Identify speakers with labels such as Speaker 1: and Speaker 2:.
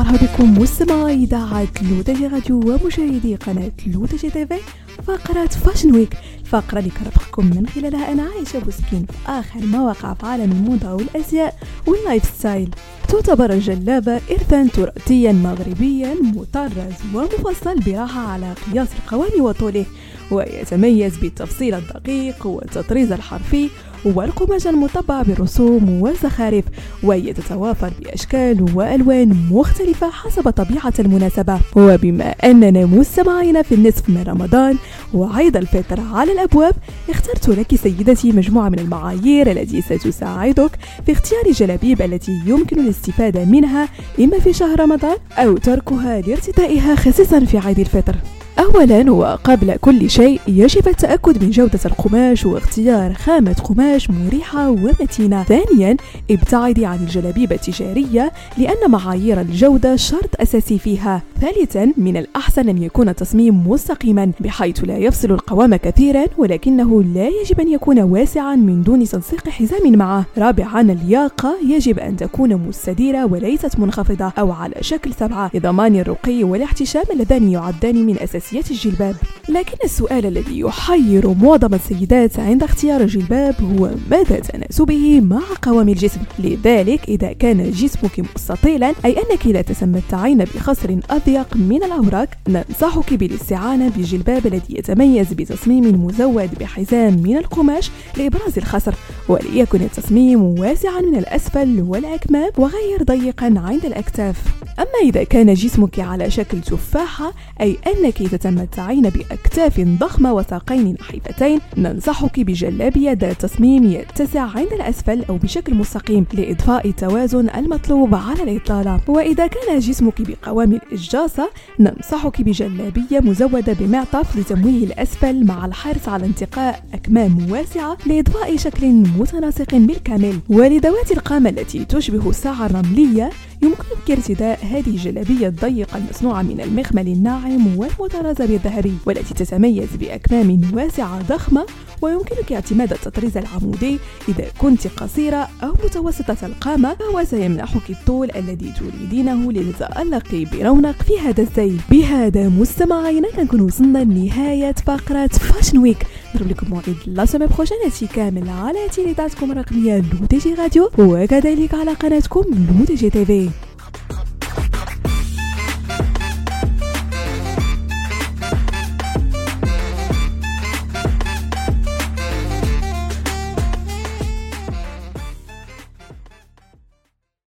Speaker 1: لكم مستمعي إذاعة لوتاجي راديو ومشاهدي قناة لوتاجي تيفي فقرة Fashion Week الفقرة اللي كنرافقكم من خلالها أنا عايشة بوسكين في آخر ما وقع في عالم الموضة والأزياء وال lifestyle. تعتبر الجلابة إرثا تراثيا مغربيا مطرز ومفصل براحة على قياس القوام وطوله ويتميز بالتفصيل الدقيق والتطريز الحرفي والقماش المطبع برسوم وزخارف وهي تتوافر بأشكال وألوان مختلفة حسب طبيعة المناسبة. وبما أننا مستمعين في النصف من رمضان وعيد الفطر على الأبواب اخترت لك سيدتي مجموعة من المعايير التي ستساعدك في اختيار الجلابيب التي يمكن الاستفادة منها إما في شهر رمضان أو تركها لارتدائها خصيصا في عيد الفطر. أولا وقبل كل شيء يجب التأكد من جودة القماش واختيار خامة قماش مريحة ومتينة. ثانيا ابتعدي عن الجلابيب التجارية لأن معايير الجودة شرط أساسي فيها. ثالثا من الأحسن أن يكون التصميم مستقيما بحيث لا يفصل القوام كثيرا ولكنه لا يجب أن يكون واسعا من دون تنسيق حزام معه. رابعا اللياقة يجب أن تكون مستديرة وليست منخفضة أو على شكل سبعة. لضمان الرقي والاحتشام اللذان يعدان من أساس أساسيات الجلباب. لكن السؤال الذي يحير معظم السيدات عند اختيار الجلباب هو مدى تناسبه مع قوام الجسم؟ لذلك إذا كان جسمك مستطيلا أي أنك لا تتمتعين بخصر أضيق من الأوراق ننصحك بالاستعانة بالجلباب الذي يتميز بتصميم مزود بحزام من القماش لإبراز الخصر وليكن التصميم واسعا من الأسفل والأكمام وغير ضيقا عند الأكتاف. أما إذا كان جسمك على شكل تفاحة أي أنك تتمتعين بأكتاف ضخمة وساقين نحيفتين ننصحك بجلابية ذات تصميم يتسع عند الأسفل أو بشكل مستقيم لإضفاء التوازن المطلوب على الإطالة. وإذا كان جسمك بقوام الإجاصة ننصحك بجلابية مزودة بمعطف لتمويه الأسفل مع الحرص على انتقاء أكمام واسعة لإضفاء شكل متناسق بالكامل. ولذوات القامة التي تشبه الساعة الرملية يمكنك ارتداء هذه الجلابية الضيقة المصنوعة من المخمل الناعم والمطرزة بالذهبي والتي تتميز بأكمام واسعة ضخمة ويمكنك اعتماد التطريز العمودي إذا كنت قصيرة أو متوسطة القامة فهو سيمنحك الطول الذي تريدينه للتألق برونق في هذا الزي. بهذا مستمعينا كنكون وصلنا لنهاية فقرة فاشن ويك نضرب لكم موعد la semaine prochaine هادشي كامل على تيليداتكم الرقمية لو تي جي راديو وكذلك على قناتكم لو تي جي تيفي.